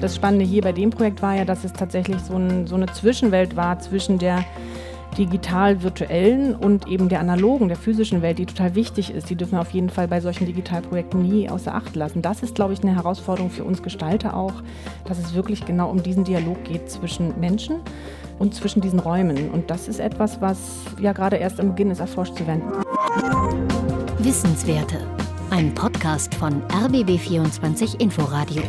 Das Spannende hier bei dem Projekt war ja, dass es tatsächlich so, ein, so eine Zwischenwelt war zwischen der digital-virtuellen und eben der analogen, der physischen Welt, die total wichtig ist. Die dürfen wir auf jeden Fall bei solchen Digitalprojekten nie außer Acht lassen. Das ist, glaube ich, eine Herausforderung für uns Gestalter auch, dass es wirklich genau um diesen Dialog geht zwischen Menschen und zwischen diesen Räumen. Und das ist etwas, was ja gerade erst am Beginn ist, erforscht zu werden. Wissenswerte. Ein Podcast von RBB24 Inforadio.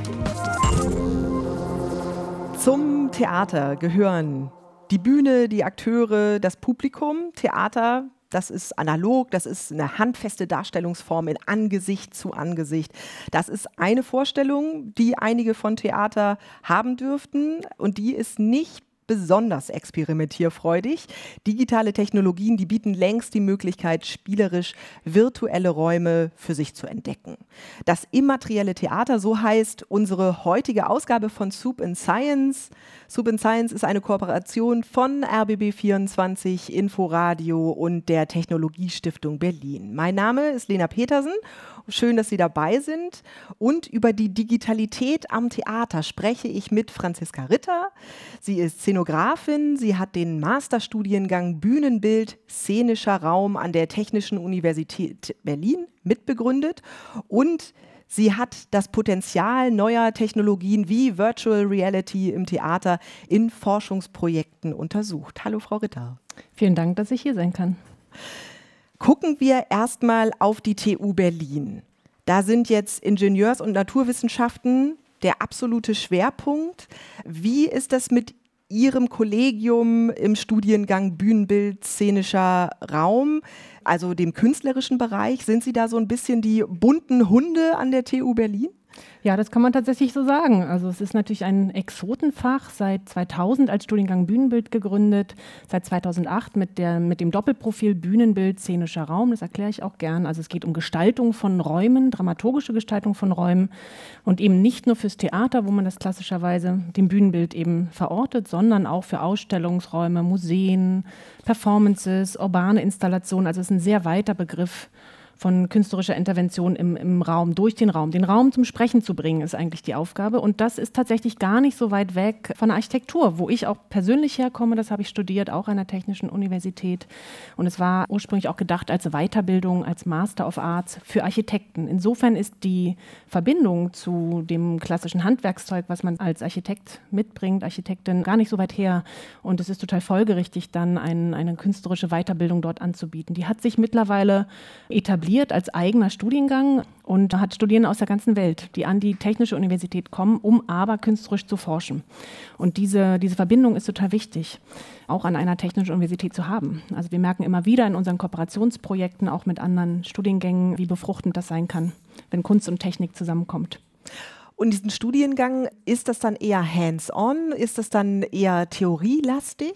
Zum Theater gehören die Bühne, die Akteure, das Publikum. Theater, das ist analog, das ist eine handfeste Darstellungsform in Angesicht zu Angesicht. Das ist eine Vorstellung, die einige von Theater haben dürften und die ist nicht besonders experimentierfreudig. Digitale Technologien, die bieten längst die Möglichkeit, spielerisch virtuelle Räume für sich zu entdecken. Das immaterielle Theater, so heißt unsere heutige Ausgabe von Soup in Science. Soup in Science ist eine Kooperation von RBB24, Inforadio und der Technologiestiftung Berlin. Mein Name ist Lena Petersen Schön, dass Sie dabei sind. Und über die Digitalität am Theater spreche ich mit Franziska Ritter. Sie ist Szenografin. Sie hat den Masterstudiengang Bühnenbild, szenischer Raum an der Technischen Universität Berlin mitbegründet. Und Sie hat das Potenzial neuer Technologien wie Virtual Reality im Theater in Forschungsprojekten untersucht. Hallo, Frau Ritter. Vielen Dank, dass ich hier sein kann. Gucken wir erstmal auf die TU Berlin. Da sind jetzt Ingenieurs- und Naturwissenschaften der absolute Schwerpunkt. Wie ist das mit Ihrem Kollegium im Studiengang Bühnenbild, szenischer Raum, also dem künstlerischen Bereich? Sind Sie da so ein bisschen die bunten Hunde an der TU Berlin? Ja, das kann man tatsächlich so sagen. Also es ist natürlich ein Exotenfach, seit 2000 als Studiengang Bühnenbild gegründet, seit 2008 mit, der, mit dem Doppelprofil Bühnenbild, szenischer Raum, das erkläre ich auch gern. Also es geht um Gestaltung von Räumen, dramaturgische Gestaltung von Räumen und eben nicht nur fürs Theater, wo man das klassischerweise dem Bühnenbild eben verortet, sondern auch für Ausstellungsräume, Museen, Performances, urbane Installationen. Also es ist ein sehr weiter Begriff von künstlerischer Intervention im, im Raum, durch den Raum. Den Raum zum Sprechen zu bringen, ist eigentlich die Aufgabe. Und das ist tatsächlich gar nicht so weit weg von der Architektur, wo ich auch persönlich herkomme. Das habe ich studiert, auch an der Technischen Universität. Und es war ursprünglich auch gedacht als Weiterbildung, als Master of Arts für Architekten. Insofern ist die Verbindung zu dem klassischen Handwerkszeug, was man als Architekt mitbringt, Architektin, gar nicht so weit her. Und es ist total folgerichtig, dann ein, eine künstlerische Weiterbildung dort anzubieten. Die hat sich mittlerweile etabliert etabliert als eigener Studiengang und hat Studierende aus der ganzen Welt, die an die Technische Universität kommen, um aber künstlerisch zu forschen. Und diese, diese Verbindung ist total wichtig, auch an einer Technischen Universität zu haben. Also wir merken immer wieder in unseren Kooperationsprojekten, auch mit anderen Studiengängen, wie befruchtend das sein kann, wenn Kunst und Technik zusammenkommt. Und diesen Studiengang, ist das dann eher hands-on? Ist das dann eher theorielastig?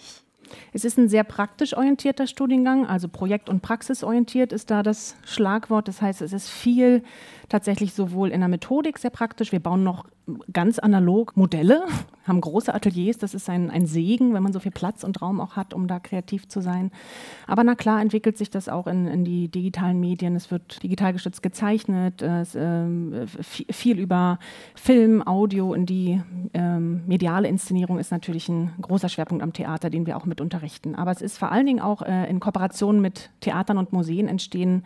Es ist ein sehr praktisch orientierter Studiengang, also projekt- und praxisorientiert ist da das Schlagwort. Das heißt, es ist viel tatsächlich sowohl in der Methodik sehr praktisch. Wir bauen noch ganz analog Modelle, haben große Ateliers. Das ist ein, ein Segen, wenn man so viel Platz und Raum auch hat, um da kreativ zu sein. Aber na klar entwickelt sich das auch in, in die digitalen Medien. Es wird digital gestützt gezeichnet, es, äh, viel über Film, Audio in die ähm, mediale Inszenierung ist natürlich ein großer Schwerpunkt am Theater, den wir auch mit unterrichten. Aber es ist vor allen Dingen auch äh, in Kooperation mit Theatern und Museen entstehen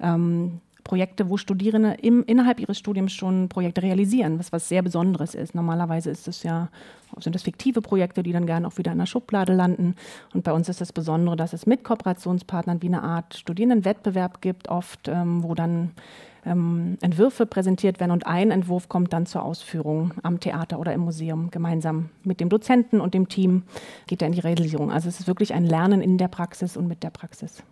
ähm, Projekte, wo Studierende im, innerhalb ihres Studiums schon Projekte realisieren, was was sehr Besonderes ist. Normalerweise ist es ja, sind das fiktive Projekte, die dann gerne auch wieder in der Schublade landen. Und bei uns ist das Besondere, dass es mit Kooperationspartnern wie eine Art Studierendenwettbewerb gibt, oft, ähm, wo dann ähm, Entwürfe präsentiert werden und ein Entwurf kommt dann zur Ausführung am Theater oder im Museum gemeinsam mit dem Dozenten und dem Team geht er in die Realisierung. Also es ist wirklich ein Lernen in der Praxis und mit der Praxis.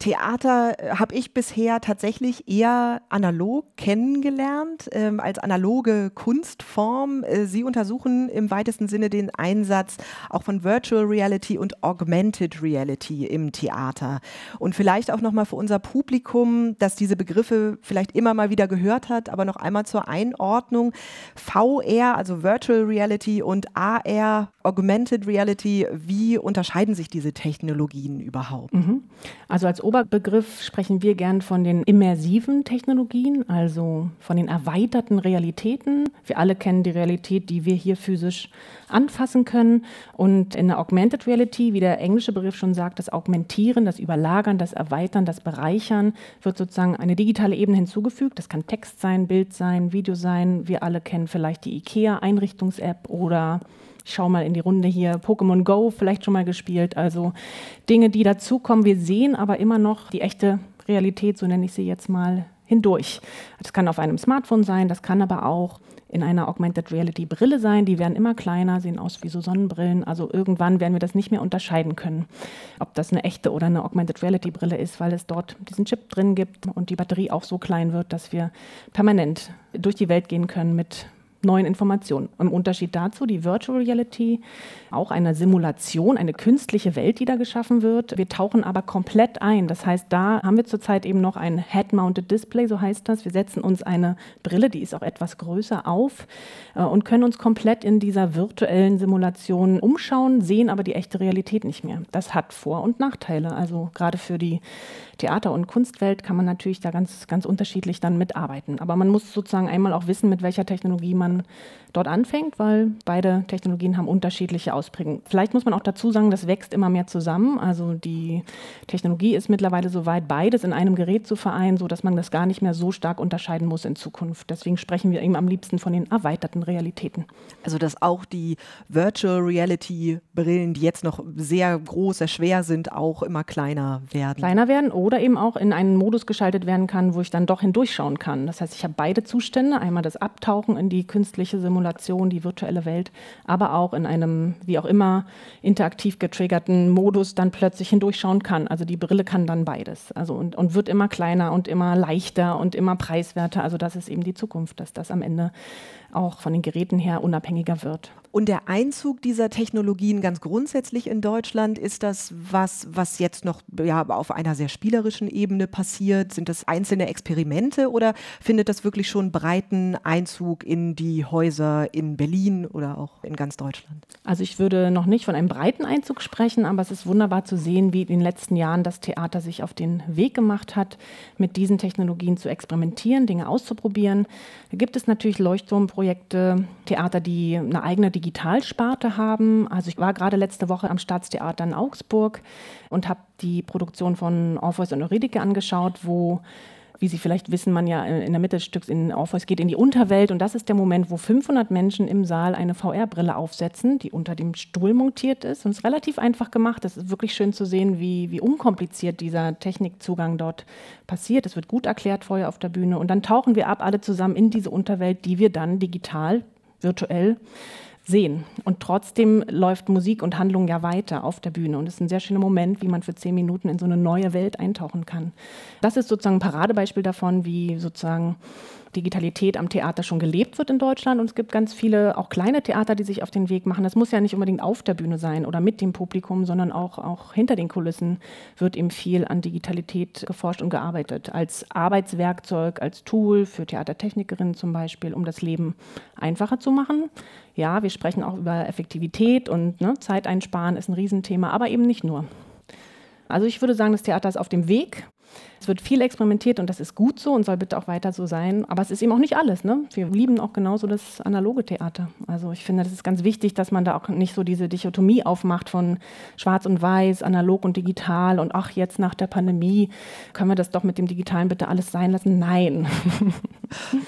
Theater äh, habe ich bisher tatsächlich eher analog kennengelernt, ähm, als analoge Kunstform. Äh, Sie untersuchen im weitesten Sinne den Einsatz auch von Virtual Reality und Augmented Reality im Theater. Und vielleicht auch nochmal für unser Publikum, das diese Begriffe vielleicht immer mal wieder gehört hat, aber noch einmal zur Einordnung. VR, also Virtual Reality und AR, Augmented Reality, wie unterscheiden sich diese Technologien überhaupt? Mhm. Also als Oberbegriff sprechen wir gern von den immersiven Technologien, also von den erweiterten Realitäten. Wir alle kennen die Realität, die wir hier physisch anfassen können. Und in der Augmented Reality, wie der englische Begriff schon sagt, das Augmentieren, das Überlagern, das Erweitern, das Bereichern, wird sozusagen eine digitale Ebene hinzugefügt. Das kann Text sein, Bild sein, Video sein. Wir alle kennen vielleicht die IKEA-Einrichtungs-App oder ich schaue mal in die Runde hier, Pokémon Go vielleicht schon mal gespielt. Also Dinge, die dazukommen. Wir sehen aber immer noch die echte Realität, so nenne ich sie jetzt mal, hindurch. Das kann auf einem Smartphone sein, das kann aber auch in einer Augmented Reality Brille sein. Die werden immer kleiner, sehen aus wie so Sonnenbrillen. Also irgendwann werden wir das nicht mehr unterscheiden können, ob das eine echte oder eine Augmented Reality Brille ist, weil es dort diesen Chip drin gibt und die Batterie auch so klein wird, dass wir permanent durch die Welt gehen können mit neuen Informationen. Im Unterschied dazu die Virtual Reality, auch eine Simulation, eine künstliche Welt, die da geschaffen wird. Wir tauchen aber komplett ein. Das heißt, da haben wir zurzeit eben noch ein Head-Mounted Display, so heißt das. Wir setzen uns eine Brille, die ist auch etwas größer, auf äh, und können uns komplett in dieser virtuellen Simulation umschauen, sehen aber die echte Realität nicht mehr. Das hat Vor- und Nachteile. Also gerade für die Theater- und Kunstwelt kann man natürlich da ganz, ganz unterschiedlich dann mitarbeiten. Aber man muss sozusagen einmal auch wissen, mit welcher Technologie man dort anfängt, weil beide Technologien haben unterschiedliche Ausprägungen. Vielleicht muss man auch dazu sagen, das wächst immer mehr zusammen. Also die Technologie ist mittlerweile so weit, beides in einem Gerät zu vereinen, sodass man das gar nicht mehr so stark unterscheiden muss in Zukunft. Deswegen sprechen wir eben am liebsten von den erweiterten Realitäten. Also dass auch die Virtual Reality Brillen, die jetzt noch sehr groß, sehr schwer sind, auch immer kleiner werden. Kleiner werden oder eben auch in einen Modus geschaltet werden kann, wo ich dann doch hindurchschauen kann. Das heißt, ich habe beide Zustände, einmal das Abtauchen in die künstliche Simulation Simulation, die virtuelle Welt, aber auch in einem, wie auch immer, interaktiv getriggerten Modus dann plötzlich hindurchschauen kann. Also die Brille kann dann beides. Also und, und wird immer kleiner und immer leichter und immer preiswerter. Also das ist eben die Zukunft, dass das am Ende auch von den Geräten her unabhängiger wird. Und der Einzug dieser Technologien ganz grundsätzlich in Deutschland, ist das was, was jetzt noch ja, auf einer sehr spielerischen Ebene passiert? Sind das einzelne Experimente oder findet das wirklich schon breiten Einzug in die Häuser in Berlin oder auch in ganz Deutschland? Also ich würde noch nicht von einem breiten Einzug sprechen, aber es ist wunderbar zu sehen, wie in den letzten Jahren das Theater sich auf den Weg gemacht hat, mit diesen Technologien zu experimentieren, Dinge auszuprobieren. Da gibt es natürlich Leuchtturmprojekte, Theater, die eine eigene Digitalsparte haben. Also ich war gerade letzte Woche am Staatstheater in Augsburg und habe die Produktion von Orpheus und Euridike angeschaut, wo wie Sie vielleicht wissen, man ja in der Mitte des Stücks in Orpheus geht in die Unterwelt und das ist der Moment, wo 500 Menschen im Saal eine VR-Brille aufsetzen, die unter dem Stuhl montiert ist und es ist relativ einfach gemacht. Es ist wirklich schön zu sehen, wie, wie unkompliziert dieser Technikzugang dort passiert. Es wird gut erklärt vorher auf der Bühne und dann tauchen wir ab alle zusammen in diese Unterwelt, die wir dann digital, virtuell sehen. Und trotzdem läuft Musik und Handlung ja weiter auf der Bühne. Und es ist ein sehr schöner Moment, wie man für zehn Minuten in so eine neue Welt eintauchen kann. Das ist sozusagen ein Paradebeispiel davon, wie sozusagen Digitalität am Theater schon gelebt wird in Deutschland. Und es gibt ganz viele, auch kleine Theater, die sich auf den Weg machen. Das muss ja nicht unbedingt auf der Bühne sein oder mit dem Publikum, sondern auch, auch hinter den Kulissen wird eben viel an Digitalität geforscht und gearbeitet. Als Arbeitswerkzeug, als Tool für Theatertechnikerinnen zum Beispiel, um das Leben einfacher zu machen. Ja, wir sprechen auch über Effektivität und ne, Zeit einsparen ist ein Riesenthema, aber eben nicht nur. Also ich würde sagen, das Theater ist auf dem Weg. Es wird viel experimentiert und das ist gut so und soll bitte auch weiter so sein. Aber es ist eben auch nicht alles. Ne? Wir lieben auch genauso das analoge Theater. Also ich finde, das ist ganz wichtig, dass man da auch nicht so diese Dichotomie aufmacht von Schwarz und Weiß, analog und digital und ach, jetzt nach der Pandemie können wir das doch mit dem Digitalen bitte alles sein lassen. Nein.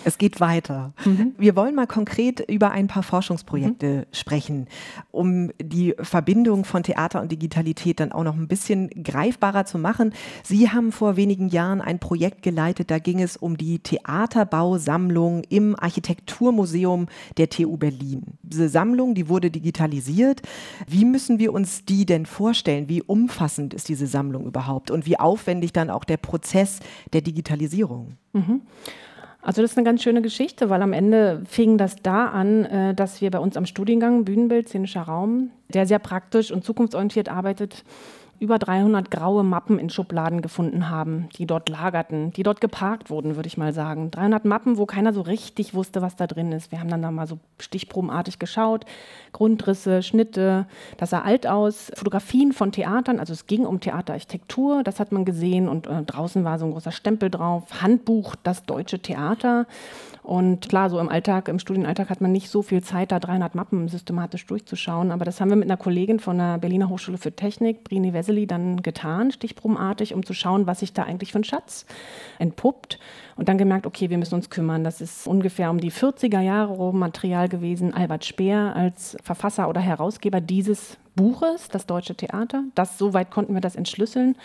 Es geht weiter. Mhm. Wir wollen mal konkret über ein paar Forschungsprojekte mhm. sprechen, um die Verbindung von Theater und Digitalität dann auch noch ein bisschen greifbarer zu machen. Sie haben vor wenigen einigen Jahren ein Projekt geleitet, da ging es um die Theaterbausammlung im Architekturmuseum der TU Berlin. Diese Sammlung, die wurde digitalisiert. Wie müssen wir uns die denn vorstellen? Wie umfassend ist diese Sammlung überhaupt und wie aufwendig dann auch der Prozess der Digitalisierung? Mhm. Also das ist eine ganz schöne Geschichte, weil am Ende fing das da an, äh, dass wir bei uns am Studiengang Bühnenbild, szenischer Raum, der sehr praktisch und zukunftsorientiert arbeitet, über 300 graue Mappen in Schubladen gefunden haben, die dort lagerten, die dort geparkt wurden, würde ich mal sagen. 300 Mappen, wo keiner so richtig wusste, was da drin ist. Wir haben dann da mal so stichprobenartig geschaut, Grundrisse, Schnitte, das sah alt aus, Fotografien von Theatern, also es ging um Theaterarchitektur, das hat man gesehen. Und äh, draußen war so ein großer Stempel drauf, Handbuch, das deutsche Theater. Und klar, so im Alltag, im Studienalltag hat man nicht so viel Zeit, da 300 Mappen systematisch durchzuschauen. Aber das haben wir mit einer Kollegin von der Berliner Hochschule für Technik, Brini Wessely, dann getan, stichprobenartig, um zu schauen, was sich da eigentlich für ein Schatz entpuppt. Und dann gemerkt, okay, wir müssen uns kümmern. Das ist ungefähr um die 40er Jahre Material gewesen. Albert Speer als Verfasser oder Herausgeber dieses Buches, das Deutsche Theater. Das, soweit konnten wir das entschlüsseln.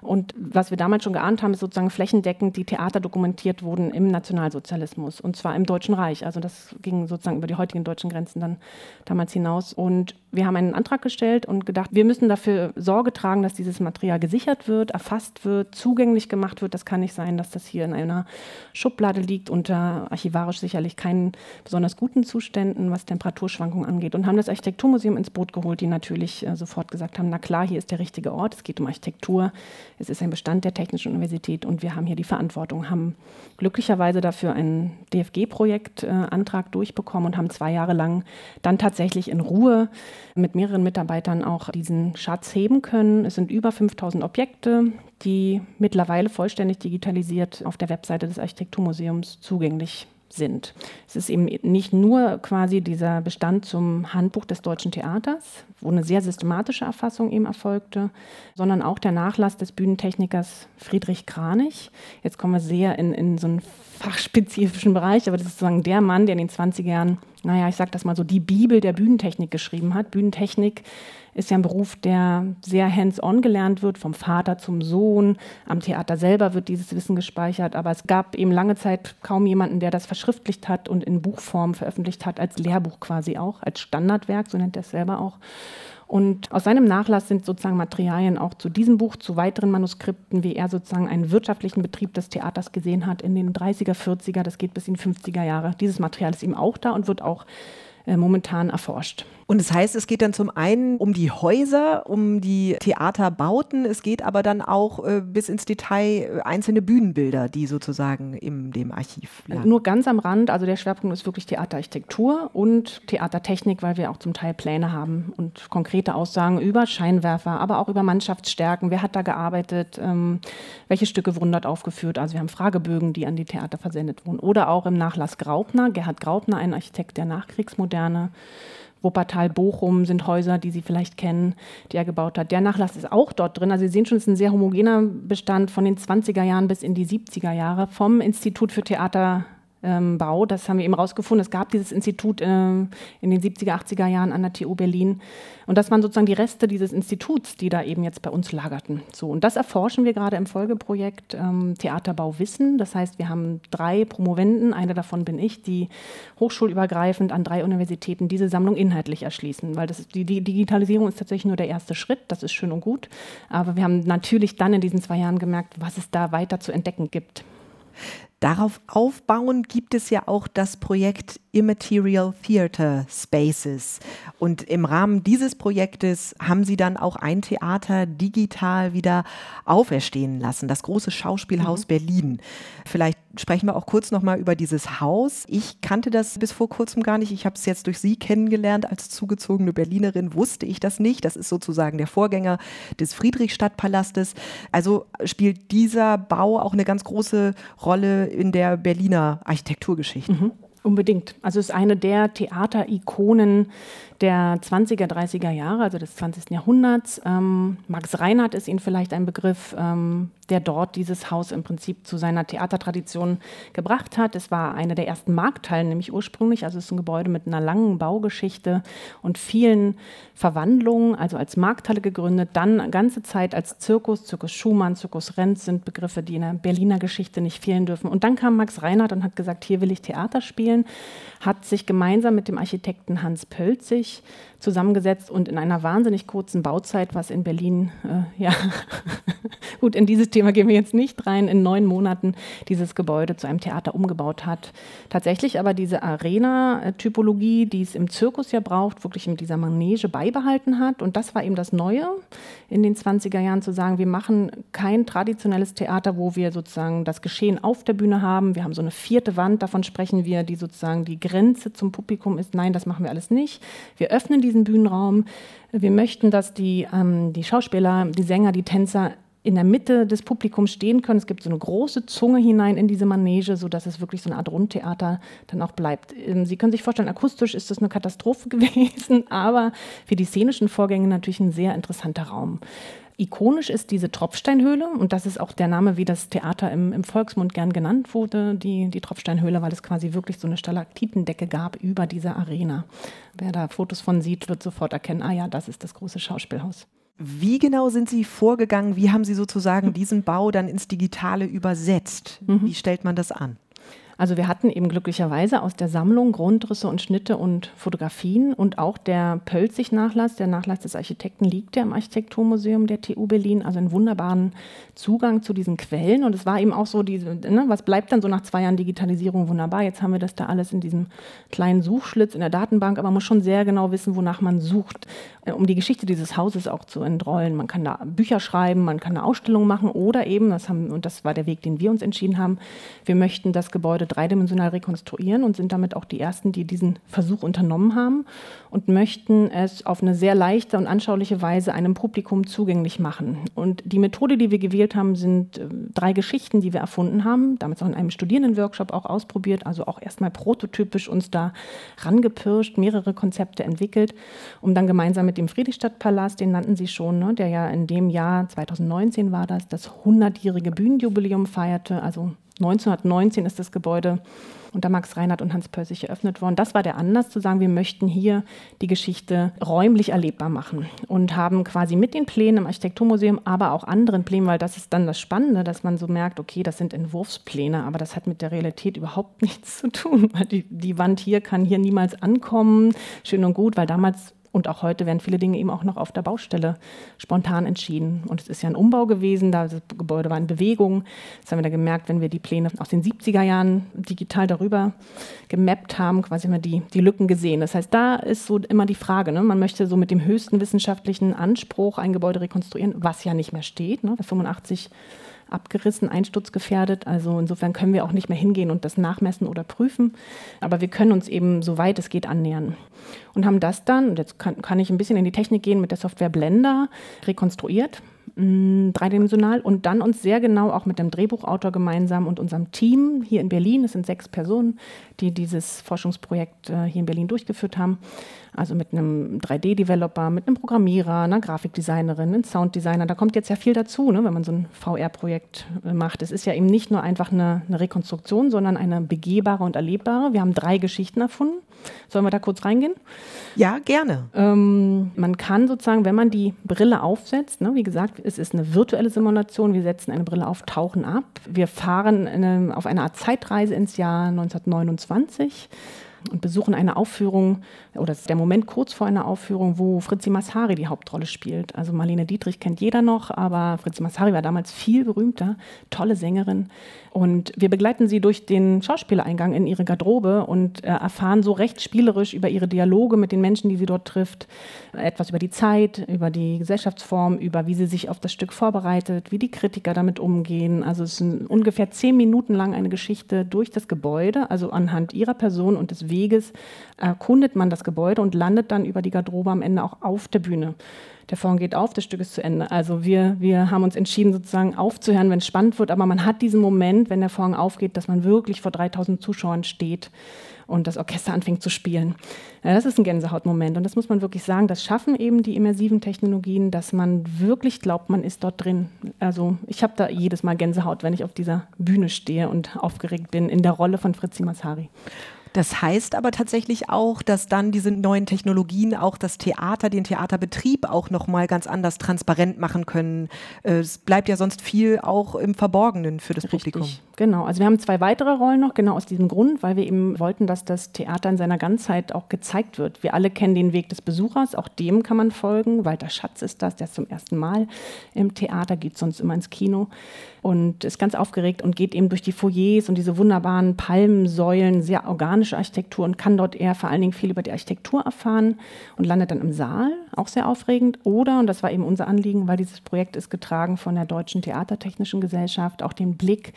Und was wir damals schon geahnt haben, ist sozusagen flächendeckend die Theater dokumentiert wurden im Nationalsozialismus und zwar im Deutschen Reich. Also das ging sozusagen über die heutigen deutschen Grenzen dann damals hinaus. Und wir haben einen Antrag gestellt und gedacht, wir müssen dafür Sorge tragen, dass dieses Material gesichert wird, erfasst wird, zugänglich gemacht wird. Das kann nicht sein, dass das hier in einer Schublade liegt, unter archivarisch sicherlich keinen besonders guten Zuständen, was Temperaturschwankungen angeht. Und haben das Architekturmuseum ins Boot geholt, die natürlich äh, sofort gesagt haben, na klar, hier ist der richtige Ort, es geht um Architektur, es ist ein Bestand der Technischen Universität und wir haben hier die Verantwortung, haben glücklicherweise dafür einen DFG-Projektantrag äh, durchbekommen und haben zwei Jahre lang dann tatsächlich in Ruhe mit mehreren Mitarbeitern auch diesen Schatz heben können. Es sind über 5000 Objekte, die mittlerweile vollständig digitalisiert auf der Webseite des Architekturmuseums zugänglich sind. Es ist eben nicht nur quasi dieser Bestand zum Handbuch des deutschen Theaters, wo eine sehr systematische Erfassung eben erfolgte, sondern auch der Nachlass des Bühnentechnikers Friedrich Kranich. Jetzt kommen wir sehr in, in so einen fachspezifischen Bereich, aber das ist sozusagen der Mann, der in den 20er Jahren, naja, ich sage das mal so, die Bibel der Bühnentechnik geschrieben hat. Bühnentechnik ist ja ein Beruf, der sehr hands-on gelernt wird, vom Vater zum Sohn. Am Theater selber wird dieses Wissen gespeichert, aber es gab eben lange Zeit kaum jemanden, der das verschriftlicht hat und in Buchform veröffentlicht hat, als Lehrbuch quasi auch, als Standardwerk, so nennt er es selber auch. Und aus seinem Nachlass sind sozusagen Materialien auch zu diesem Buch, zu weiteren Manuskripten, wie er sozusagen einen wirtschaftlichen Betrieb des Theaters gesehen hat in den 30er, 40er, das geht bis in die 50er Jahre. Dieses Material ist ihm auch da und wird auch äh, momentan erforscht. Und das heißt, es geht dann zum einen um die Häuser, um die Theaterbauten, es geht aber dann auch äh, bis ins Detail äh, einzelne Bühnenbilder, die sozusagen in dem Archiv liegen. Nur ganz am Rand, also der Schwerpunkt ist wirklich Theaterarchitektur und Theatertechnik, weil wir auch zum Teil Pläne haben und konkrete Aussagen über Scheinwerfer, aber auch über Mannschaftsstärken, wer hat da gearbeitet, ähm, welche Stücke wurden dort aufgeführt. Also wir haben Fragebögen, die an die Theater versendet wurden. Oder auch im Nachlass Graupner, Gerhard Graupner, ein Architekt der Nachkriegsmoderne, Wuppertal, Bochum sind Häuser, die Sie vielleicht kennen, die er gebaut hat. Der Nachlass ist auch dort drin. Also Sie sehen schon, es ist ein sehr homogener Bestand von den 20er Jahren bis in die 70er Jahre vom Institut für Theater ähm, Bau. Das haben wir eben rausgefunden. Es gab dieses Institut äh, in den 70er, 80er Jahren an der TU Berlin. Und das waren sozusagen die Reste dieses Instituts, die da eben jetzt bei uns lagerten. So, und das erforschen wir gerade im Folgeprojekt ähm, Theaterbau Wissen. Das heißt, wir haben drei Promovenden, eine davon bin ich, die hochschulübergreifend an drei Universitäten diese Sammlung inhaltlich erschließen. Weil das die, die Digitalisierung ist tatsächlich nur der erste Schritt, das ist schön und gut. Aber wir haben natürlich dann in diesen zwei Jahren gemerkt, was es da weiter zu entdecken gibt. Darauf aufbauen gibt es ja auch das Projekt Immaterial Theater Spaces. Und im Rahmen dieses Projektes haben Sie dann auch ein Theater digital wieder auferstehen lassen, das große Schauspielhaus mhm. Berlin. Vielleicht sprechen wir auch kurz nochmal über dieses Haus. Ich kannte das bis vor kurzem gar nicht. Ich habe es jetzt durch Sie kennengelernt. Als zugezogene Berlinerin wusste ich das nicht. Das ist sozusagen der Vorgänger des Friedrichstadtpalastes. Also spielt dieser Bau auch eine ganz große Rolle in der Berliner Architekturgeschichte. Mhm. Unbedingt. Also es ist eine der Theaterikonen der 20er, 30er Jahre, also des 20. Jahrhunderts. Ähm, Max Reinhardt ist Ihnen vielleicht ein Begriff, ähm, der dort dieses Haus im Prinzip zu seiner Theatertradition gebracht hat. Es war eine der ersten Markthallen, nämlich ursprünglich. Also es ist ein Gebäude mit einer langen Baugeschichte und vielen Verwandlungen, also als Markthalle gegründet, dann ganze Zeit als Zirkus, Zirkus Schumann, Zirkus Renz sind Begriffe, die in der Berliner Geschichte nicht fehlen dürfen. Und dann kam Max Reinhardt und hat gesagt, hier will ich Theater spielen, hat sich gemeinsam mit dem Architekten Hans Pölzig zusammengesetzt und in einer wahnsinnig kurzen Bauzeit, was in Berlin, äh, ja, gut, in diese Theorie Thema gehen wir jetzt nicht rein, in neun Monaten dieses Gebäude zu einem Theater umgebaut hat. Tatsächlich aber diese Arena-Typologie, die es im Zirkus ja braucht, wirklich mit dieser Manege beibehalten hat. Und das war eben das Neue in den 20er Jahren, zu sagen, wir machen kein traditionelles Theater, wo wir sozusagen das Geschehen auf der Bühne haben. Wir haben so eine vierte Wand, davon sprechen wir, die sozusagen die Grenze zum Publikum ist. Nein, das machen wir alles nicht. Wir öffnen diesen Bühnenraum. Wir möchten, dass die, ähm, die Schauspieler, die Sänger, die Tänzer in der Mitte des Publikums stehen können. Es gibt so eine große Zunge hinein in diese Manege, sodass es wirklich so eine Art Rundtheater dann auch bleibt. Ähm, Sie können sich vorstellen, akustisch ist das eine Katastrophe gewesen, aber für die szenischen Vorgänge natürlich ein sehr interessanter Raum. Ikonisch ist diese Tropfsteinhöhle und das ist auch der Name, wie das Theater im, im Volksmund gern genannt wurde, die, die Tropfsteinhöhle, weil es quasi wirklich so eine Stalaktitendecke gab über dieser Arena. Wer da Fotos von sieht, wird sofort erkennen, ah ja, das ist das große Schauspielhaus. Wie genau sind Sie vorgegangen? Wie haben Sie sozusagen diesen Bau dann ins Digitale übersetzt? Mhm. Wie stellt man das an? Also wir hatten eben glücklicherweise aus der Sammlung Grundrisse und Schnitte und Fotografien und auch der Pölzig-Nachlass, der Nachlass des Architekten liegt ja im Architekturmuseum der TU Berlin, also einen wunderbaren Zugang zu diesen Quellen. Und es war eben auch so, diese, ne, was bleibt dann so nach zwei Jahren Digitalisierung wunderbar? Jetzt haben wir das da alles in diesem kleinen Suchschlitz in der Datenbank, aber man muss schon sehr genau wissen, wonach man sucht, äh, um die Geschichte dieses Hauses auch zu entrollen. Man kann da Bücher schreiben, man kann eine Ausstellung machen oder eben, das haben, und das war der Weg, den wir uns entschieden haben, wir möchten das Gebäude dreidimensional rekonstruieren und sind damit auch die Ersten, die diesen Versuch unternommen haben und möchten es auf eine sehr leichte und anschauliche Weise einem Publikum zugänglich machen. Und die Methode, die wir gewählt haben, sind äh, drei Geschichten, die wir erfunden haben, damit auch in einem Studierendenworkshop auch ausprobiert, also auch erstmal prototypisch uns da rangepirscht, mehrere Konzepte entwickelt, um dann gemeinsam mit dem Friedrichstadtpalast, den nannten Sie schon, ne, der ja in dem Jahr 2019 war das, das 100-jährige Bühnenjubiläum feierte, also 1919 ist das Gebäude unter Max Reinhardt und Hans Pössig eröffnet worden. Das war der Anlass zu sagen, wir möchten hier die Geschichte räumlich erlebbar machen und haben quasi mit den Plänen im Architekturmuseum, aber auch anderen Plänen, weil das ist dann das Spannende, dass man so merkt, okay, das sind Entwurfspläne, aber das hat mit der Realität überhaupt nichts zu tun. Die, die Wand hier kann hier niemals ankommen, schön und gut, weil damals und auch heute werden viele Dinge eben auch noch auf der Baustelle spontan entschieden. Und es ist ja ein Umbau gewesen, das Gebäude war in Bewegung. Das haben wir da gemerkt, wenn wir die Pläne aus den 70er Jahren digital darüber gemappt haben, quasi immer die, die Lücken gesehen. Das heißt, da ist so immer die Frage, ne? man möchte so mit dem höchsten wissenschaftlichen Anspruch ein Gebäude rekonstruieren, was ja nicht mehr steht. Ne? 85 abgerissen, einsturzgefährdet. Also insofern können wir auch nicht mehr hingehen und das nachmessen oder prüfen. Aber wir können uns eben, soweit es geht, annähern. Und haben das dann, und jetzt kann, kann ich ein bisschen in die Technik gehen, mit der Software Blender rekonstruiert mm, dreidimensional und dann uns sehr genau auch mit dem Drehbuchautor gemeinsam und unserem Team hier in Berlin, es sind sechs Personen, die dieses Forschungsprojekt äh, hier in Berlin durchgeführt haben, also mit einem 3D-Developer, mit einem Programmierer, einer Grafikdesignerin, einem Sounddesigner. Da kommt jetzt ja viel dazu, ne, wenn man so ein VR-Projekt äh, macht. Es ist ja eben nicht nur einfach eine, eine Rekonstruktion, sondern eine begehbare und erlebbare. Wir haben drei Geschichten erfunden. Sollen wir da kurz reingehen? Ja, gerne. Ähm, man kann sozusagen, wenn man die Brille aufsetzt, ne, wie gesagt, es ist eine virtuelle Simulation, wir setzen eine Brille auf, tauchen ab. Wir fahren eine, auf eine Art Zeitreise ins Jahr 1929 und besuchen eine Aufführung oder der Moment kurz vor einer Aufführung, wo Fritzi Massari die Hauptrolle spielt. Also Marlene Dietrich kennt jeder noch, aber Fritzi Massari war damals viel berühmter, tolle Sängerin. Und wir begleiten sie durch den Schauspielereingang in ihre Garderobe und äh, erfahren so recht spielerisch über ihre Dialoge mit den Menschen, die sie dort trifft, etwas über die Zeit, über die Gesellschaftsform, über wie sie sich auf das Stück vorbereitet, wie die Kritiker damit umgehen. Also es ist ungefähr zehn Minuten lang eine Geschichte durch das Gebäude, also anhand ihrer Person und des Weges erkundet man das Gebäude und landet dann über die Garderobe am Ende auch auf der Bühne. Der Vorhang geht auf, das Stück ist zu Ende. Also wir, wir haben uns entschieden, sozusagen aufzuhören, wenn es spannend wird, aber man hat diesen Moment, wenn der Vorhang aufgeht, dass man wirklich vor 3000 Zuschauern steht und das Orchester anfängt zu spielen. Ja, das ist ein Gänsehautmoment und das muss man wirklich sagen, das schaffen eben die immersiven Technologien, dass man wirklich glaubt, man ist dort drin. Also ich habe da jedes Mal Gänsehaut, wenn ich auf dieser Bühne stehe und aufgeregt bin in der Rolle von Fritzi Masari. Das heißt aber tatsächlich auch, dass dann diese neuen Technologien auch das Theater, den Theaterbetrieb auch nochmal ganz anders transparent machen können. Äh, es bleibt ja sonst viel auch im Verborgenen für das Richtig, Publikum. Genau, also wir haben zwei weitere Rollen noch, genau aus diesem Grund, weil wir eben wollten, dass das Theater in seiner Ganzheit auch gezeigt wird. Wir alle kennen den Weg des Besuchers, auch dem kann man folgen. Walter Schatz ist das, der ist zum ersten Mal im Theater, geht sonst immer ins Kino und ist ganz aufgeregt und geht eben durch die Foyers und diese wunderbaren Palmensäulen, sehr organische Architektur und kann dort eher vor allen Dingen viel über die Architektur erfahren und landet dann im Saal, auch sehr aufregend. Oder, und das war eben unser Anliegen, weil dieses Projekt ist getragen von der Deutschen Theatertechnischen Gesellschaft, auch den Blick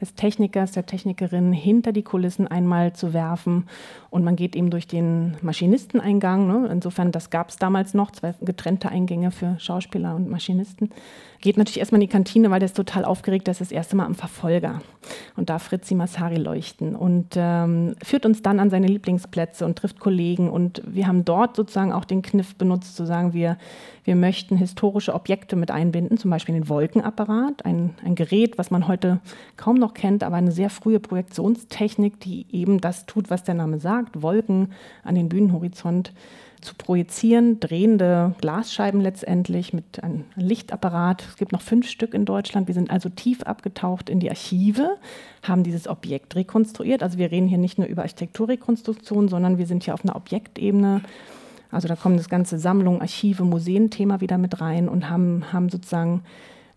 des Technikers, der Technikerin hinter die Kulissen einmal zu werfen. Und man geht eben durch den Maschinisteneingang. Ne? Insofern, das gab es damals noch, zwei getrennte Eingänge für Schauspieler und Maschinisten. Geht natürlich erstmal in die Kantine, weil der ist total aufgeregt, das ist das erste Mal am Verfolger. Und da Fritzi Massari leuchten und ähm, führt uns dann an seine Lieblingsplätze und trifft Kollegen. Und wir haben dort sozusagen auch den Kniff benutzt, zu sagen, wir, wir möchten historische Objekte mit einbinden, zum Beispiel den Wolkenapparat, ein, ein Gerät, was man heute kaum noch kennt, aber eine sehr frühe Projektionstechnik, die eben das tut, was der Name sagt, Wolken an den Bühnenhorizont zu projizieren, drehende Glasscheiben letztendlich mit einem Lichtapparat. Es gibt noch fünf Stück in Deutschland. Wir sind also tief abgetaucht in die Archive, haben dieses Objekt rekonstruiert. Also wir reden hier nicht nur über Architekturrekonstruktion, sondern wir sind hier auf einer Objektebene. Also da kommen das ganze Sammlung, Archive, Museen-Thema wieder mit rein und haben, haben sozusagen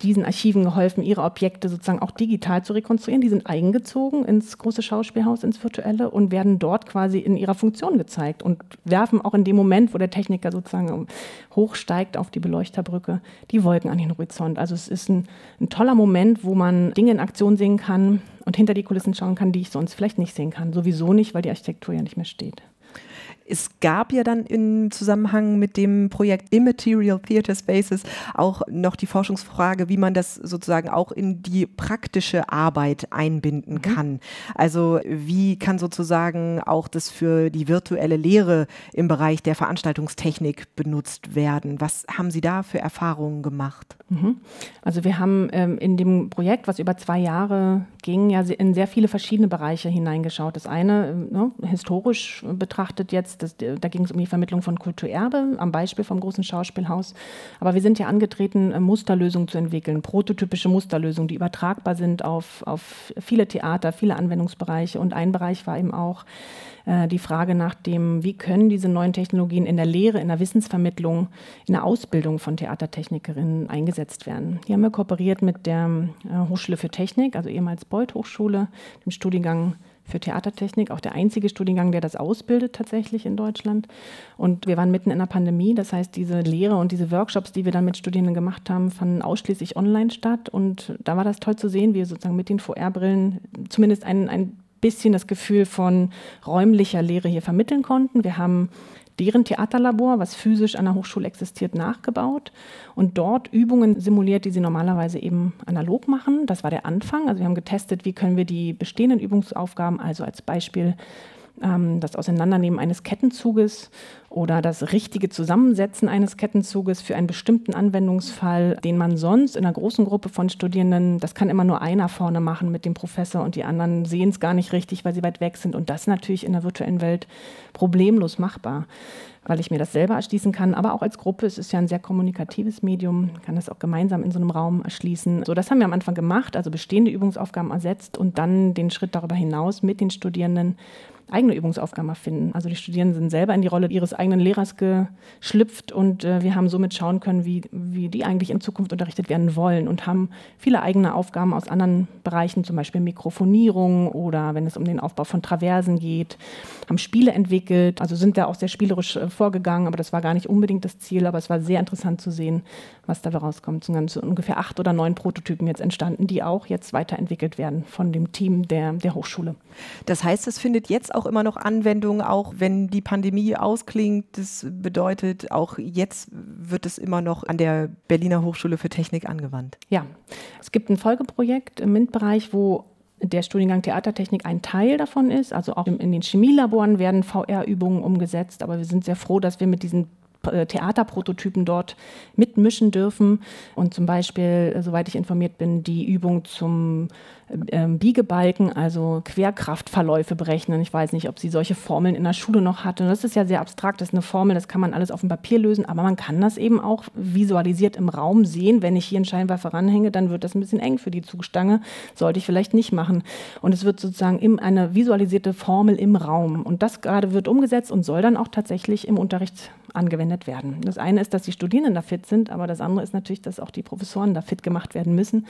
diesen Archiven geholfen, ihre Objekte sozusagen auch digital zu rekonstruieren. Die sind eingezogen ins große Schauspielhaus, ins virtuelle und werden dort quasi in ihrer Funktion gezeigt und werfen auch in dem Moment, wo der Techniker sozusagen hochsteigt auf die Beleuchterbrücke, die Wolken an den Horizont. Also es ist ein, ein toller Moment, wo man Dinge in Aktion sehen kann und hinter die Kulissen schauen kann, die ich sonst vielleicht nicht sehen kann. Sowieso nicht, weil die Architektur ja nicht mehr steht. Es gab ja dann im Zusammenhang mit dem Projekt Immaterial Theater Spaces auch noch die Forschungsfrage, wie man das sozusagen auch in die praktische Arbeit einbinden mhm. kann. Also wie kann sozusagen auch das für die virtuelle Lehre im Bereich der Veranstaltungstechnik benutzt werden? Was haben Sie da für Erfahrungen gemacht? Mhm. Also wir haben ähm, in dem Projekt, was über zwei Jahre ging, ja in sehr viele verschiedene Bereiche hineingeschaut. Das eine, ähm, ne, historisch betrachtet jetzt, das, da ging es um die Vermittlung von Kulturerbe, am Beispiel vom großen Schauspielhaus. Aber wir sind ja angetreten, äh, Musterlösungen zu entwickeln, prototypische Musterlösungen, die übertragbar sind auf, auf viele Theater, viele Anwendungsbereiche. Und ein Bereich war eben auch, äh, die Frage nach dem, wie können diese neuen Technologien in der Lehre, in der Wissensvermittlung, in der Ausbildung von Theatertechnikerinnen eingesetzt werden. Hier haben wir kooperiert mit der äh, Hochschule für Technik, also ehemals Beuth Hochschule, dem Studiengang für Theatertechnik, auch der einzige Studiengang, der das ausbildet tatsächlich in Deutschland. Und wir waren mitten in der Pandemie, das heißt, diese Lehre und diese Workshops, die wir dann mit Studierenden gemacht haben, fanden ausschließlich online statt. Und da war das toll zu sehen, wie wir sozusagen mit den VR-Brillen zumindest ein, ein bisschen das Gefühl von räumlicher Lehre hier vermitteln konnten. Wir haben deren Theaterlabor, was physisch an der Hochschule existiert, nachgebaut und dort Übungen simuliert, die sie normalerweise eben analog machen. Das war der Anfang. Also wir haben getestet, wie können wir die bestehenden Übungsaufgaben, also als Beispiel das Auseinandernehmen eines Kettenzuges oder das richtige Zusammensetzen eines Kettenzuges für einen bestimmten Anwendungsfall, den man sonst in einer großen Gruppe von Studierenden, das kann immer nur einer vorne machen mit dem Professor und die anderen sehen es gar nicht richtig, weil sie weit weg sind. Und das natürlich in der virtuellen Welt problemlos machbar weil ich mir das selber erschließen kann, aber auch als Gruppe. Es ist ja ein sehr kommunikatives Medium, kann das auch gemeinsam in so einem Raum erschließen. So, das haben wir am Anfang gemacht, also bestehende Übungsaufgaben ersetzt und dann den Schritt darüber hinaus mit den Studierenden eigene Übungsaufgaben erfinden. Also die Studierenden sind selber in die Rolle ihres eigenen Lehrers geschlüpft und äh, wir haben somit schauen können, wie, wie die eigentlich in Zukunft unterrichtet werden wollen und haben viele eigene Aufgaben aus anderen Bereichen, zum Beispiel Mikrofonierung oder wenn es um den Aufbau von Traversen geht, haben Spiele entwickelt, also sind da auch sehr spielerisch äh, vorgegangen, aber das war gar nicht unbedingt das Ziel, aber es war sehr interessant zu sehen, was da rauskommt. Es sind ungefähr acht oder neun Prototypen jetzt entstanden, die auch jetzt weiterentwickelt werden von dem Team der, der Hochschule. Das heißt, es findet jetzt auch immer noch Anwendung, auch wenn die Pandemie ausklingt. Das bedeutet, auch jetzt wird es immer noch an der Berliner Hochschule für Technik angewandt. Ja, es gibt ein Folgeprojekt im MINT-Bereich, wo der Studiengang Theatertechnik ein Teil davon ist. Also auch in den Chemielaboren werden VR-Übungen umgesetzt. Aber wir sind sehr froh, dass wir mit diesen äh, Theaterprototypen dort mitmischen dürfen und zum Beispiel, äh, soweit ich informiert bin, die Übung zum Biegebalken, also Querkraftverläufe berechnen. Ich weiß nicht, ob sie solche Formeln in der Schule noch hatten. Das ist ja sehr abstrakt, das ist eine Formel, das kann man alles auf dem Papier lösen, aber man kann das eben auch visualisiert im Raum sehen. Wenn ich hier einen Scheinwerfer ranhänge, dann wird das ein bisschen eng für die Zugstange. Sollte ich vielleicht nicht machen. Und es wird sozusagen im, eine visualisierte Formel im Raum. Und das gerade wird umgesetzt und soll dann auch tatsächlich im Unterricht angewendet werden. Das eine ist, dass die Studierenden da fit sind, aber das andere ist natürlich, dass auch die Professoren da fit gemacht werden müssen,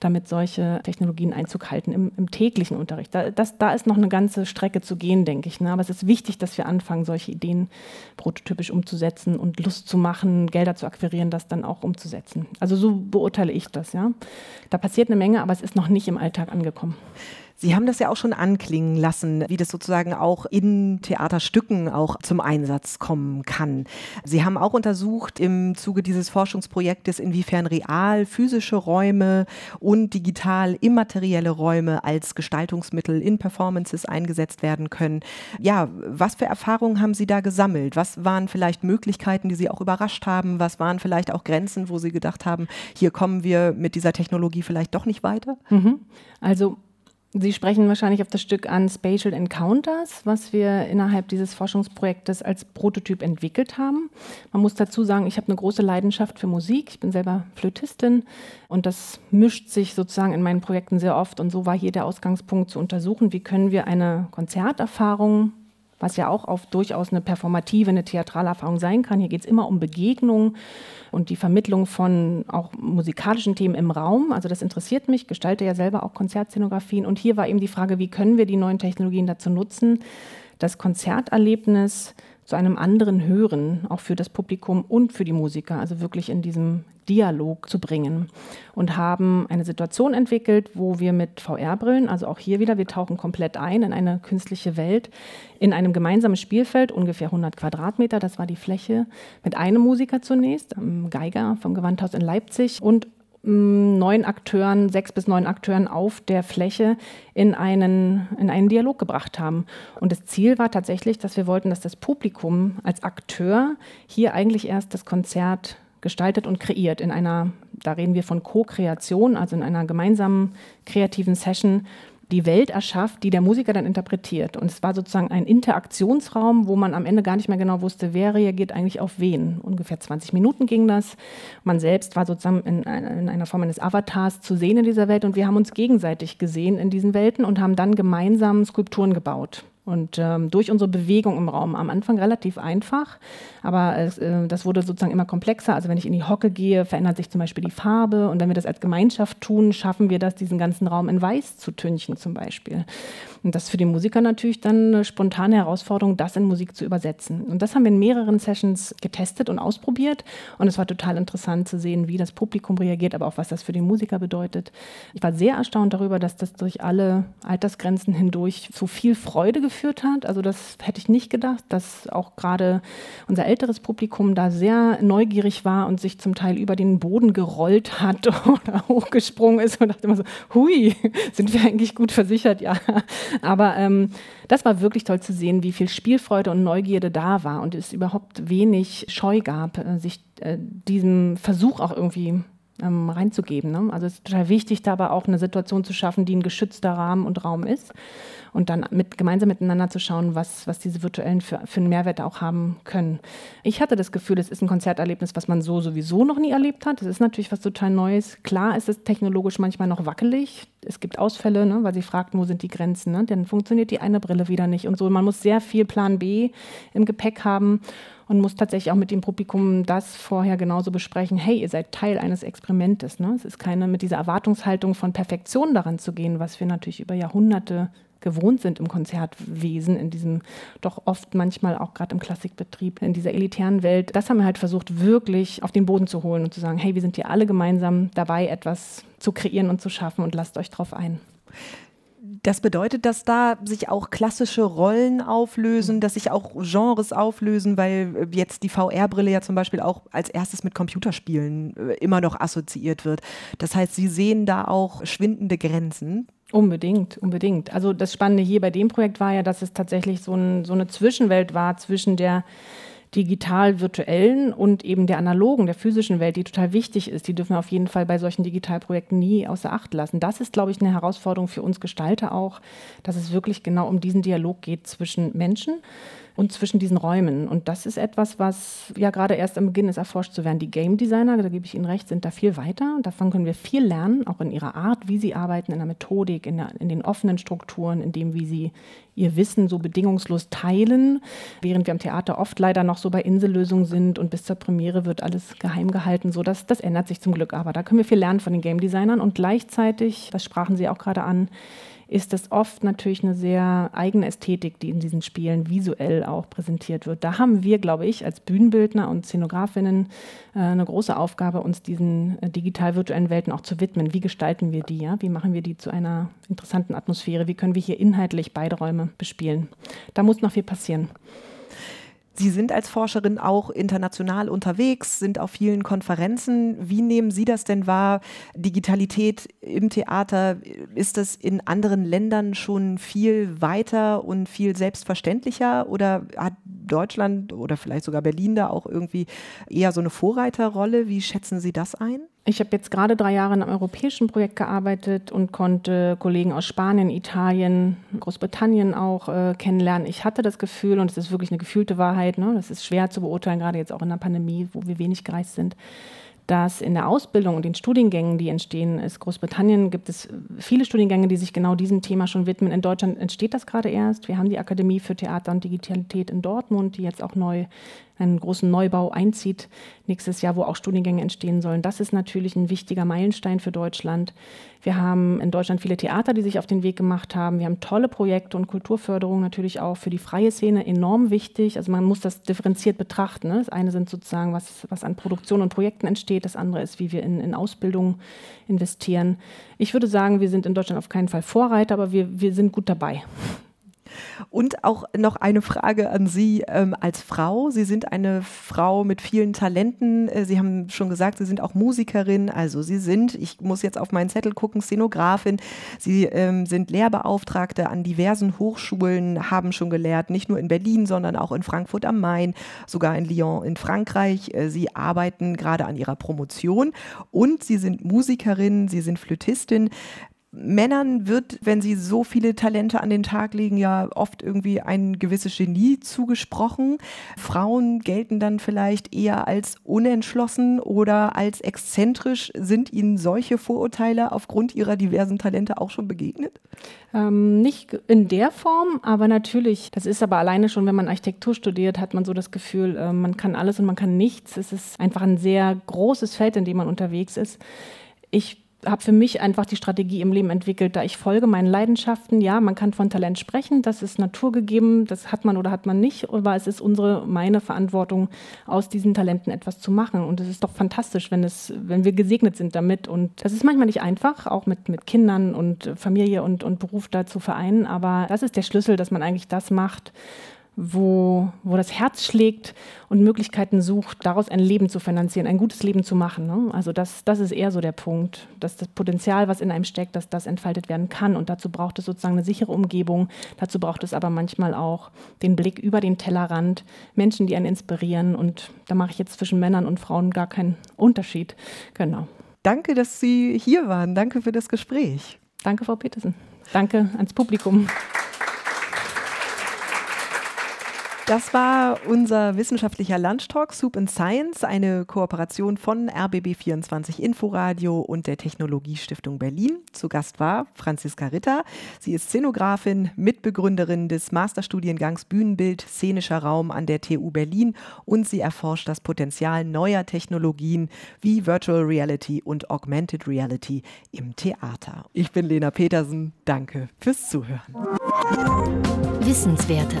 damit solche Technologien Einzug halten im, im täglichen Unterricht. Da, das, da ist noch eine ganze Strecke zu gehen, denke ich. Ne? Aber es ist wichtig, dass wir anfangen, solche Ideen prototypisch umzusetzen und Lust zu machen, Gelder zu akquirieren, das dann auch umzusetzen. Also so beurteile ich das. Ja? Da passiert eine Menge, aber es ist noch nicht im Alltag angekommen. Sie haben das ja auch schon anklingen lassen, wie das sozusagen auch in Theaterstücken auch zum Einsatz kommen kann. Sie haben auch untersucht im Zuge dieses Forschungsprojektes, inwiefern real physische Räume und digital immaterielle Räume als Gestaltungsmittel in Performances eingesetzt werden können. Ja, was für Erfahrungen haben Sie da gesammelt? Was waren vielleicht Möglichkeiten, die Sie auch überrascht haben? Was waren vielleicht auch Grenzen, wo Sie gedacht haben, hier kommen wir mit dieser Technologie vielleicht doch nicht weiter? Mhm. Also Sie sprechen wahrscheinlich auf das Stück an Spatial Encounters, was wir innerhalb dieses Forschungsprojektes als Prototyp entwickelt haben. Man muss dazu sagen, ich habe eine große Leidenschaft für Musik. Ich bin selber Flötistin und das mischt sich sozusagen in meinen Projekten sehr oft. Und so war hier der Ausgangspunkt zu untersuchen, wie können wir eine Konzerterfahrung was ja auch auf durchaus eine performative, eine theatrale Erfahrung sein kann. Hier geht es immer um Begegnung und die Vermittlung von auch musikalischen Themen im Raum. Also das interessiert mich, gestalte ja selber auch Konzertszenografien. Und hier war eben die Frage, wie können wir die neuen Technologien dazu nutzen, das Konzerterlebnis zu einem anderen Hören, auch für das Publikum und für die Musiker, also wirklich in diesem Dialog zu bringen. Und haben eine Situation entwickelt, wo wir mit VR-Brillen, also auch hier wieder, wir tauchen komplett ein in eine künstliche Welt, in einem gemeinsamen Spielfeld, ungefähr 100 Quadratmeter, das war die Fläche, mit einem Musiker zunächst, Geiger vom Gewandhaus in Leipzig und neun Akteuren, sechs bis neun Akteuren auf der Fläche in einen, in einen Dialog gebracht haben. Und das Ziel war tatsächlich, dass wir wollten, dass das Publikum als Akteur hier eigentlich erst das Konzert gestaltet und kreiert in einer, da reden wir von Co-Kreation, also in einer gemeinsamen kreativen Session die Welt erschafft, die der Musiker dann interpretiert. Und es war sozusagen ein Interaktionsraum, wo man am Ende gar nicht mehr genau wusste, wer reagiert eigentlich auf wen. Ungefähr 20 Minuten ging das. Man selbst war sozusagen in, in einer Form eines Avatars zu sehen in dieser Welt und wir haben uns gegenseitig gesehen in diesen Welten und haben dann gemeinsam Skulpturen gebaut. Und ähm, durch unsere Bewegung im Raum, am Anfang relativ einfach, aber es, äh, das wurde sozusagen immer komplexer. Also wenn ich in die Hocke gehe, verändert sich zum Beispiel die Farbe. Und wenn wir das als Gemeinschaft tun, schaffen wir das, diesen ganzen Raum in Weiß zu tünchen zum Beispiel. Und das ist für die Musiker natürlich dann eine spontane Herausforderung, das in Musik zu übersetzen. Und das haben wir in mehreren Sessions getestet und ausprobiert. Und es war total interessant zu sehen, wie das Publikum reagiert, aber auch was das für die Musiker bedeutet. Ich war sehr erstaunt darüber, dass das durch alle Altersgrenzen hindurch zu viel Freude geführt hat. Also das hätte ich nicht gedacht, dass auch gerade unser älteres Publikum da sehr neugierig war und sich zum Teil über den Boden gerollt hat oder hochgesprungen ist und dachte immer so, hui, sind wir eigentlich gut versichert? Ja, aber ähm, das war wirklich toll zu sehen, wie viel Spielfreude und Neugierde da war und es überhaupt wenig Scheu gab, äh, sich äh, diesem Versuch auch irgendwie ähm, reinzugeben. Ne? Also es ist total wichtig, dabei auch eine Situation zu schaffen, die ein geschützter Rahmen und Raum ist und dann mit, gemeinsam miteinander zu schauen, was, was diese virtuellen für, für einen Mehrwert auch haben können. Ich hatte das Gefühl, es ist ein Konzerterlebnis, was man so sowieso noch nie erlebt hat. Das ist natürlich was total Neues. Klar ist es technologisch manchmal noch wackelig. Es gibt Ausfälle, ne, weil sie fragten, wo sind die Grenzen. Ne? Dann funktioniert die eine Brille wieder nicht und so. Man muss sehr viel Plan B im Gepäck haben und muss tatsächlich auch mit dem Publikum das vorher genauso besprechen. Hey, ihr seid Teil eines Experimentes. Ne? Es ist keine mit dieser Erwartungshaltung von Perfektion daran zu gehen, was wir natürlich über Jahrhunderte gewohnt sind im Konzertwesen, in diesem doch oft manchmal auch gerade im Klassikbetrieb, in dieser elitären Welt. Das haben wir halt versucht, wirklich auf den Boden zu holen und zu sagen, hey, wir sind hier alle gemeinsam dabei, etwas zu kreieren und zu schaffen und lasst euch drauf ein. Das bedeutet, dass da sich auch klassische Rollen auflösen, dass sich auch Genres auflösen, weil jetzt die VR-Brille ja zum Beispiel auch als erstes mit Computerspielen äh, immer noch assoziiert wird. Das heißt, Sie sehen da auch schwindende Grenzen. Unbedingt, unbedingt. Also das Spannende hier bei dem Projekt war ja, dass es tatsächlich so, ein, so eine Zwischenwelt war zwischen der digital-virtuellen und eben der analogen, der physischen Welt, die total wichtig ist. Die dürfen wir auf jeden Fall bei solchen Digitalprojekten nie außer Acht lassen. Das ist, glaube ich, eine Herausforderung für uns Gestalter auch, dass es wirklich genau um diesen Dialog geht zwischen Menschen und zwischen diesen Räumen. Und das ist etwas, was ja gerade erst am Beginn ist, erforscht zu werden. Die Game Designer, da gebe ich Ihnen recht, sind da viel weiter. Davon können wir viel lernen, auch in ihrer Art, wie sie arbeiten, in der Methodik, in, der, in den offenen Strukturen, in dem, wie sie ihr Wissen so bedingungslos teilen, während wir am Theater oft leider noch so bei Insellösungen sind und bis zur Premiere wird alles geheim gehalten. So, das, das ändert sich zum Glück aber. Da können wir viel lernen von den Game Designern und gleichzeitig, das sprachen Sie auch gerade an, ist es oft natürlich eine sehr eigene Ästhetik, die in diesen Spielen visuell auch präsentiert wird. Da haben wir, glaube ich, als Bühnenbildner und Szenografinnen äh, eine große Aufgabe, uns diesen äh, digital-virtuellen Welten auch zu widmen. Wie gestalten wir die? Ja? Wie machen wir die zu einer interessanten Atmosphäre? Wie können wir hier inhaltlich beide Räume bespielen? Da muss noch viel passieren. Sie sind als Forscherin auch international unterwegs, sind auf vielen Konferenzen. Wie nehmen Sie das denn wahr? Digitalität im Theater, ist das in anderen Ländern schon viel weiter und viel selbstverständlicher oder hat Deutschland oder vielleicht sogar Berlin da auch irgendwie eher so eine Vorreiterrolle? Wie schätzen Sie das ein? Ich habe jetzt gerade drei Jahre in einem europäischen Projekt gearbeitet und konnte Kollegen aus Spanien, Italien, Großbritannien auch äh, kennenlernen. Ich hatte das Gefühl, und es ist wirklich eine gefühlte Wahrheit, ne, das ist schwer zu beurteilen, gerade jetzt auch in der Pandemie, wo wir wenig gereist sind, dass in der Ausbildung und den Studiengängen, die entstehen, ist Großbritannien gibt es viele Studiengänge, die sich genau diesem Thema schon widmen. In Deutschland entsteht das gerade erst. Wir haben die Akademie für Theater und Digitalität in Dortmund, die jetzt auch neu einen großen Neubau einzieht nächstes Jahr, wo auch Studiengänge entstehen sollen. Das ist natürlich ein wichtiger Meilenstein für Deutschland. Wir haben in Deutschland viele Theater, die sich auf den Weg gemacht haben. Wir haben tolle Projekte und Kulturförderung natürlich auch für die freie Szene enorm wichtig. Also man muss das differenziert betrachten. Ne? Das eine sind sozusagen, was, was an Produktion und Projekten entsteht. Das andere ist, wie wir in, in Ausbildung investieren. Ich würde sagen, wir sind in Deutschland auf keinen Fall Vorreiter, aber wir, wir sind gut dabei. Und auch noch eine Frage an Sie ähm, als Frau. Sie sind eine Frau mit vielen Talenten. Äh, Sie haben schon gesagt, Sie sind auch Musikerin. Also Sie sind, ich muss jetzt auf meinen Zettel gucken, Szenografin. Sie ähm, sind Lehrbeauftragte an diversen Hochschulen, haben schon gelehrt, nicht nur in Berlin, sondern auch in Frankfurt am Main, sogar in Lyon in Frankreich. Äh, Sie arbeiten gerade an Ihrer Promotion und Sie sind Musikerin, Sie sind Flötistin. Männern wird, wenn sie so viele Talente an den Tag legen, ja oft irgendwie ein gewisses Genie zugesprochen. Frauen gelten dann vielleicht eher als unentschlossen oder als exzentrisch. Sind Ihnen solche Vorurteile aufgrund Ihrer diversen Talente auch schon begegnet? Ähm, nicht in der Form, aber natürlich. Das ist aber alleine schon, wenn man Architektur studiert, hat man so das Gefühl, äh, man kann alles und man kann nichts. Es ist einfach ein sehr großes Feld, in dem man unterwegs ist. Ich habe für mich einfach die Strategie im Leben entwickelt, da ich folge meinen Leidenschaften. Ja, man kann von Talent sprechen, das ist naturgegeben, das hat man oder hat man nicht, aber es ist unsere, meine Verantwortung, aus diesen Talenten etwas zu machen. Und es ist doch fantastisch, wenn es, wenn wir gesegnet sind damit. Und das ist manchmal nicht einfach, auch mit, mit Kindern und Familie und, und Beruf da zu vereinen. Aber das ist der Schlüssel, dass man eigentlich das macht, wo, wo das Herz schlägt und Möglichkeiten sucht, daraus ein Leben zu finanzieren, ein gutes Leben zu machen. Ne? Also das, das ist eher so der Punkt, dass das Potenzial, was in einem steckt, dass das entfaltet werden kann. Und dazu braucht es sozusagen eine sichere Umgebung. Dazu braucht es aber manchmal auch den Blick über den Tellerrand, Menschen, die einen inspirieren. Und da mache ich jetzt zwischen Männern und Frauen gar keinen Unterschied. Genau. Danke, dass Sie hier waren. Danke für das Gespräch. Danke, Frau Petersen. Danke ans Publikum. Das war unser wissenschaftlicher Lunchtalk Soup and Science, eine Kooperation von RBB24 Inforadio und der Technologiestiftung Berlin. Zu Gast war Franziska Ritter. Sie ist Szenografin, Mitbegründerin des Masterstudiengangs Bühnenbild Szenischer Raum an der TU Berlin und sie erforscht das Potenzial neuer Technologien wie Virtual Reality und Augmented Reality im Theater. Ich bin Lena Petersen. Danke fürs Zuhören. Wissenswerte